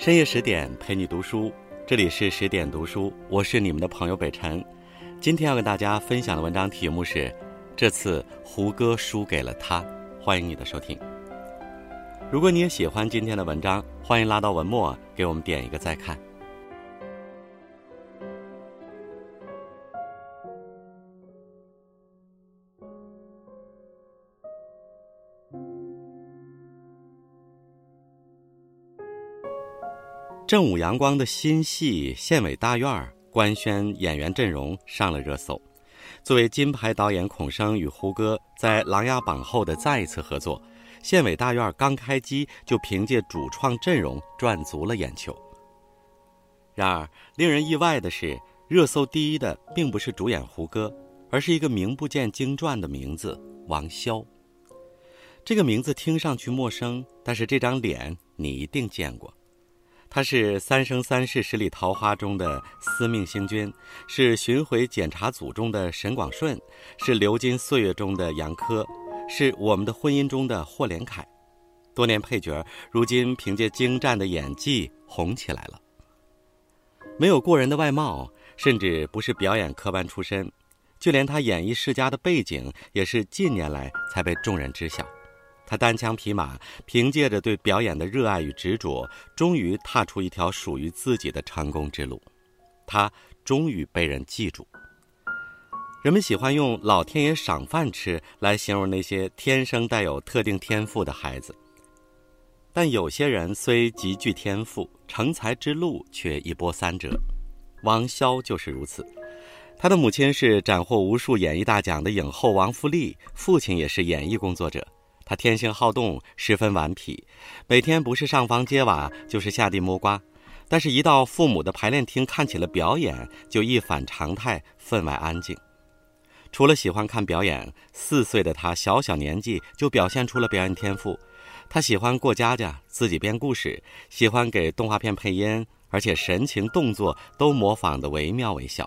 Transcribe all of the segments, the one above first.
深夜十点陪你读书，这里是十点读书，我是你们的朋友北辰。今天要跟大家分享的文章题目是《这次胡歌输给了他》，欢迎你的收听。如果你也喜欢今天的文章，欢迎拉到文末给我们点一个再看。正午阳光的新戏《县委大院》官宣演员阵容上了热搜。作为金牌导演孔笙与胡歌在《琅琊榜》后的再一次合作，《县委大院》刚开机就凭借主创阵容赚足了眼球。然而，令人意外的是，热搜第一的并不是主演胡歌，而是一个名不见经传的名字——王骁。这个名字听上去陌生，但是这张脸你一定见过。他是《三生三世十里桃花》中的司命星君，是巡回检查组中的沈广顺，是流金岁月中的杨科，是我们的婚姻中的霍连凯。多年配角，如今凭借精湛的演技红起来了。没有过人的外貌，甚至不是表演科班出身，就连他演艺世家的背景，也是近年来才被众人知晓。他单枪匹马，凭借着对表演的热爱与执着，终于踏出一条属于自己的成功之路。他终于被人记住。人们喜欢用“老天爷赏饭吃”来形容那些天生带有特定天赋的孩子，但有些人虽极具天赋，成才之路却一波三折。王骁就是如此。他的母亲是斩获无数演艺大奖的影后王富丽，父亲也是演艺工作者。他天性好动，十分顽皮，每天不是上房揭瓦，就是下地摸瓜。但是，一到父母的排练厅看起了表演，就一反常态，分外安静。除了喜欢看表演，四岁的他小小年纪就表现出了表演天赋。他喜欢过家家，自己编故事，喜欢给动画片配音，而且神情动作都模仿得惟妙惟肖。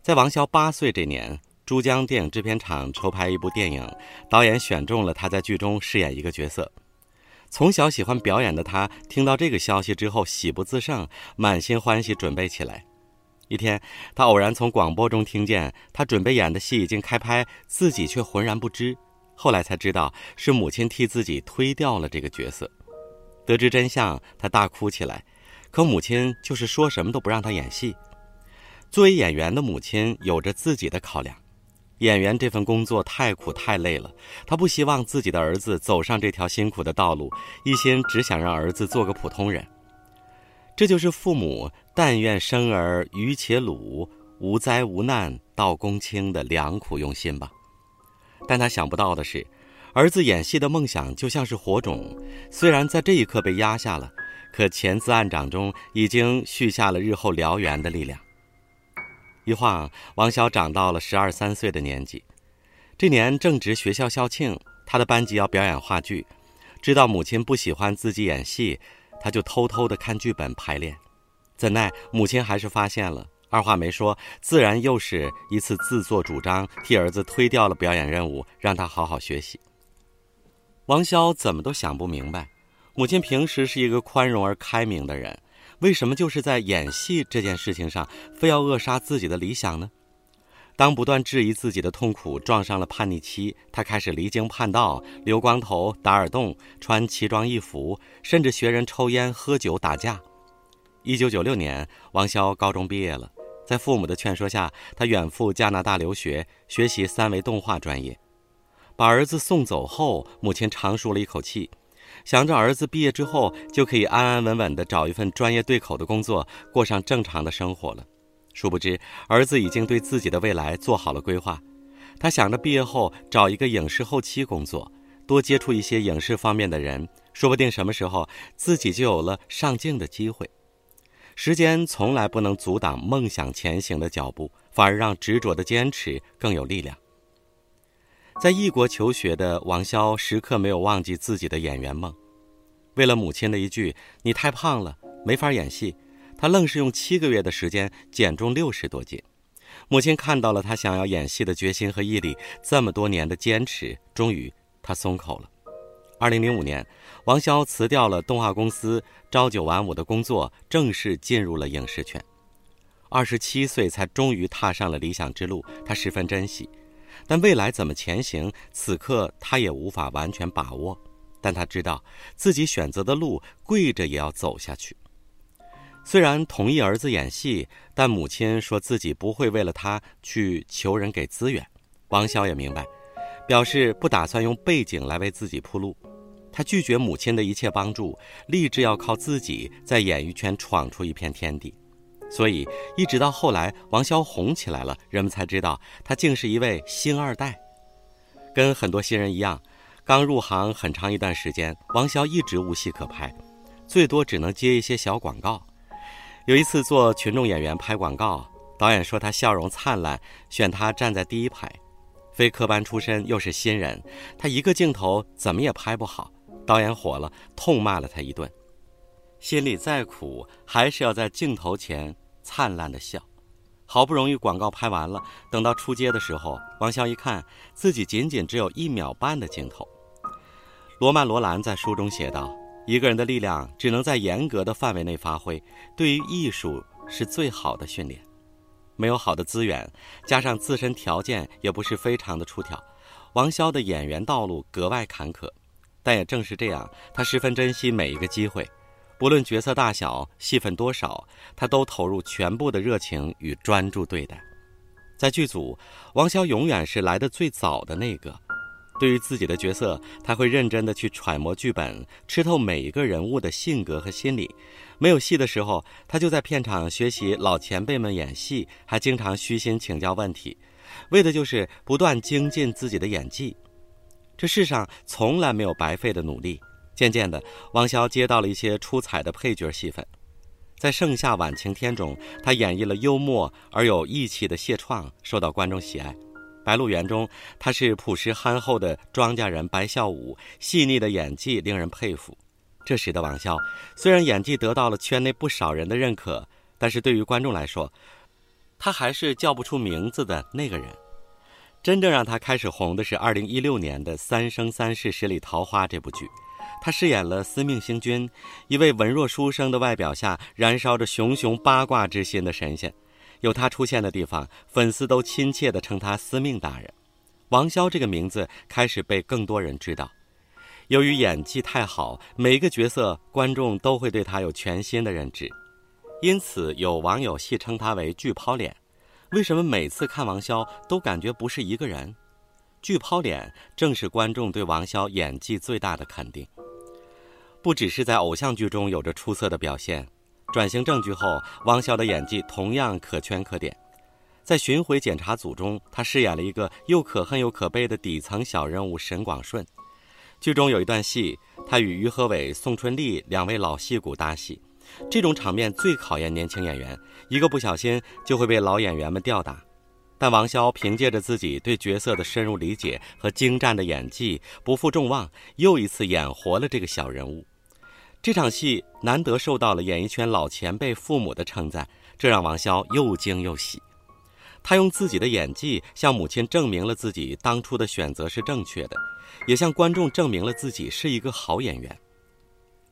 在王骁八岁这年。珠江电影制片厂筹拍一部电影，导演选中了他在剧中饰演一个角色。从小喜欢表演的他，听到这个消息之后喜不自胜，满心欢喜准备起来。一天，他偶然从广播中听见他准备演的戏已经开拍，自己却浑然不知。后来才知道是母亲替自己推掉了这个角色。得知真相，他大哭起来，可母亲就是说什么都不让他演戏。作为演员的母亲有着自己的考量。演员这份工作太苦太累了，他不希望自己的儿子走上这条辛苦的道路，一心只想让儿子做个普通人。这就是父母但愿生儿愚且鲁，无灾无难到公卿的良苦用心吧。但他想不到的是，儿子演戏的梦想就像是火种，虽然在这一刻被压下了，可潜滋暗长中已经蓄下了日后燎原的力量。一晃，王骁长到了十二三岁的年纪。这年正值学校校庆，他的班级要表演话剧。知道母亲不喜欢自己演戏，他就偷偷的看剧本排练。怎奈母亲还是发现了，二话没说，自然又是一次自作主张，替儿子推掉了表演任务，让他好好学习。王骁怎么都想不明白，母亲平时是一个宽容而开明的人。为什么就是在演戏这件事情上，非要扼杀自己的理想呢？当不断质疑自己的痛苦撞上了叛逆期，他开始离经叛道，留光头、打耳洞、穿奇装异服，甚至学人抽烟、喝酒、打架。一九九六年，王潇高中毕业了，在父母的劝说下，他远赴加拿大留学，学习三维动画专业。把儿子送走后，母亲长舒了一口气。想着儿子毕业之后就可以安安稳稳地找一份专业对口的工作，过上正常的生活了。殊不知，儿子已经对自己的未来做好了规划。他想着毕业后找一个影视后期工作，多接触一些影视方面的人，说不定什么时候自己就有了上镜的机会。时间从来不能阻挡梦想前行的脚步，反而让执着的坚持更有力量。在异国求学的王潇时刻没有忘记自己的演员梦。为了母亲的一句“你太胖了，没法演戏”，他愣是用七个月的时间减重六十多斤。母亲看到了他想要演戏的决心和毅力，这么多年的坚持，终于他松口了。二零零五年，王潇辞掉了动画公司朝九晚五的工作，正式进入了影视圈。二十七岁才终于踏上了理想之路，他十分珍惜。但未来怎么前行，此刻他也无法完全把握。但他知道自己选择的路，跪着也要走下去。虽然同意儿子演戏，但母亲说自己不会为了他去求人给资源。王骁也明白，表示不打算用背景来为自己铺路。他拒绝母亲的一切帮助，立志要靠自己在演艺圈闯出一片天地。所以，一直到后来王骁红起来了，人们才知道他竟是一位星二代。跟很多新人一样，刚入行很长一段时间，王骁一直无戏可拍，最多只能接一些小广告。有一次做群众演员拍广告，导演说他笑容灿烂，选他站在第一排。非科班出身又是新人，他一个镜头怎么也拍不好，导演火了，痛骂了他一顿。心里再苦，还是要在镜头前灿烂的笑。好不容易广告拍完了，等到出街的时候，王潇一看，自己仅仅只有一秒半的镜头。罗曼·罗兰在书中写道：“一个人的力量只能在严格的范围内发挥，对于艺术是最好的训练。没有好的资源，加上自身条件也不是非常的出挑，王潇的演员道路格外坎坷。但也正是这样，他十分珍惜每一个机会。”不论角色大小、戏份多少，他都投入全部的热情与专注对待。在剧组，王骁永远是来的最早的那个。对于自己的角色，他会认真的去揣摩剧本，吃透每一个人物的性格和心理。没有戏的时候，他就在片场学习老前辈们演戏，还经常虚心请教问题，为的就是不断精进自己的演技。这世上从来没有白费的努力。渐渐的，王骁接到了一些出彩的配角戏份，在《盛夏晚晴天》中，他演绎了幽默而有义气的谢创，受到观众喜爱。《白鹿原》中，他是朴实憨厚的庄稼人白孝武，细腻的演技令人佩服。这时的王骁，虽然演技得到了圈内不少人的认可，但是对于观众来说，他还是叫不出名字的那个人。真正让他开始红的是2016年的《三生三世十里桃花》这部剧。他饰演了司命星君，一位文弱书生的外表下燃烧着熊熊八卦之心的神仙。有他出现的地方，粉丝都亲切地称他司命大人。王骁这个名字开始被更多人知道。由于演技太好，每一个角色观众都会对他有全新的认知，因此有网友戏称他为“巨抛脸”。为什么每次看王骁都感觉不是一个人？剧抛脸正是观众对王骁演技最大的肯定。不只是在偶像剧中有着出色的表现，转型正剧后，王骁的演技同样可圈可点。在巡回检查组中，他饰演了一个又可恨又可悲的底层小人物沈广顺。剧中有一段戏，他与于和伟、宋春丽两位老戏骨搭戏，这种场面最考验年轻演员，一个不小心就会被老演员们吊打。但王骁凭借着自己对角色的深入理解和精湛的演技，不负众望，又一次演活了这个小人物。这场戏难得受到了演艺圈老前辈父母的称赞，这让王骁又惊又喜。他用自己的演技向母亲证明了自己当初的选择是正确的，也向观众证明了自己是一个好演员。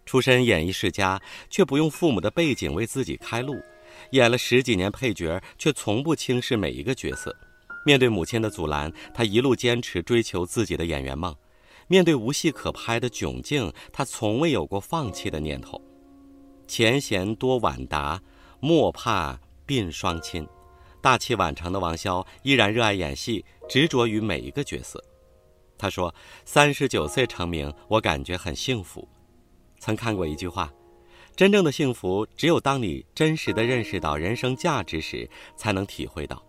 出身演艺世家，却不用父母的背景为自己开路，演了十几年配角，却从不轻视每一个角色。面对母亲的阻拦，他一路坚持追求自己的演员梦。面对无戏可拍的窘境，他从未有过放弃的念头。前贤多晚达，莫怕鬓霜侵。大器晚成的王骁依然热爱演戏，执着于每一个角色。他说：“三十九岁成名，我感觉很幸福。”曾看过一句话：“真正的幸福，只有当你真实的认识到人生价值时，才能体会到。”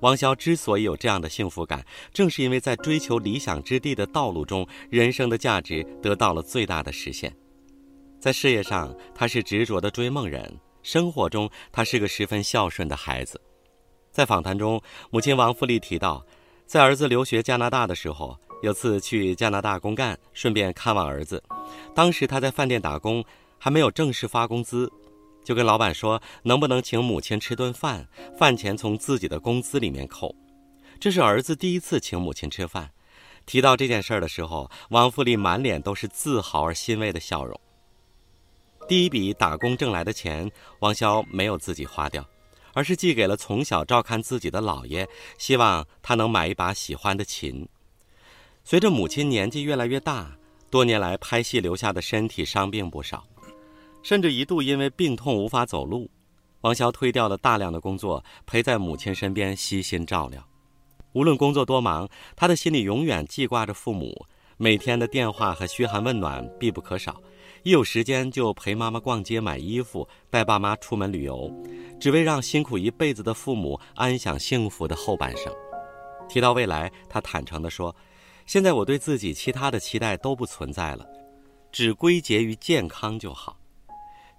王潇之所以有这样的幸福感，正是因为在追求理想之地的道路中，人生的价值得到了最大的实现。在事业上，他是执着的追梦人；生活中，他是个十分孝顺的孩子。在访谈中，母亲王富丽提到，在儿子留学加拿大的时候，有次去加拿大公干，顺便看望儿子。当时他在饭店打工，还没有正式发工资。就跟老板说，能不能请母亲吃顿饭？饭钱从自己的工资里面扣。这是儿子第一次请母亲吃饭，提到这件事儿的时候，王富丽满脸都是自豪而欣慰的笑容。第一笔打工挣来的钱，王潇没有自己花掉，而是寄给了从小照看自己的姥爷，希望他能买一把喜欢的琴。随着母亲年纪越来越大，多年来拍戏留下的身体伤病不少，甚至一度因为病痛无法走路。王潇推掉了大量的工作，陪在母亲身边悉心照料。无论工作多忙，他的心里永远记挂着父母，每天的电话和嘘寒问暖必不可少。一有时间就陪妈妈逛街买衣服，带爸妈出门旅游，只为让辛苦一辈子的父母安享幸福的后半生。提到未来，他坦诚地说：“现在我对自己其他的期待都不存在了，只归结于健康就好。”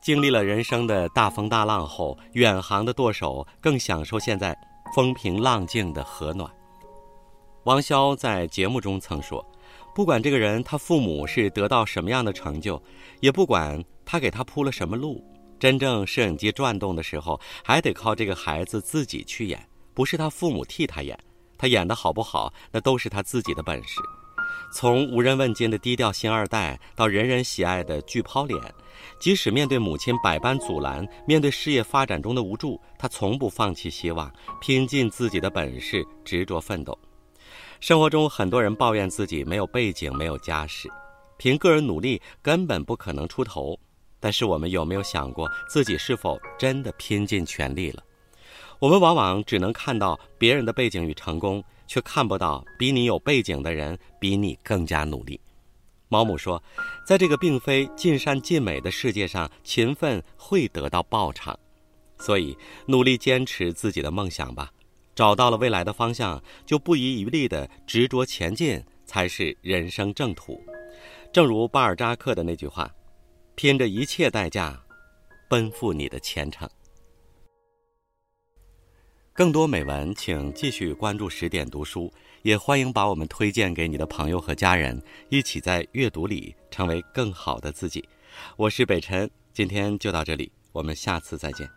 经历了人生的大风大浪后，远航的舵手更享受现在风平浪静的和暖。王潇在节目中曾说。不管这个人他父母是得到什么样的成就，也不管他给他铺了什么路，真正摄影机转动的时候，还得靠这个孩子自己去演，不是他父母替他演。他演的好不好，那都是他自己的本事。从无人问津的低调星二代，到人人喜爱的巨抛脸，即使面对母亲百般阻拦，面对事业发展中的无助，他从不放弃希望，拼尽自己的本事，执着奋斗。生活中，很多人抱怨自己没有背景、没有家世，凭个人努力根本不可能出头。但是，我们有没有想过，自己是否真的拼尽全力了？我们往往只能看到别人的背景与成功，却看不到比你有背景的人比你更加努力。毛姆说：“在这个并非尽善尽美的世界上，勤奋会得到报偿。”所以，努力坚持自己的梦想吧。找到了未来的方向，就不遗余力地执着前进，才是人生正途。正如巴尔扎克的那句话：“拼着一切代价，奔赴你的前程。”更多美文，请继续关注十点读书，也欢迎把我们推荐给你的朋友和家人，一起在阅读里成为更好的自己。我是北辰，今天就到这里，我们下次再见。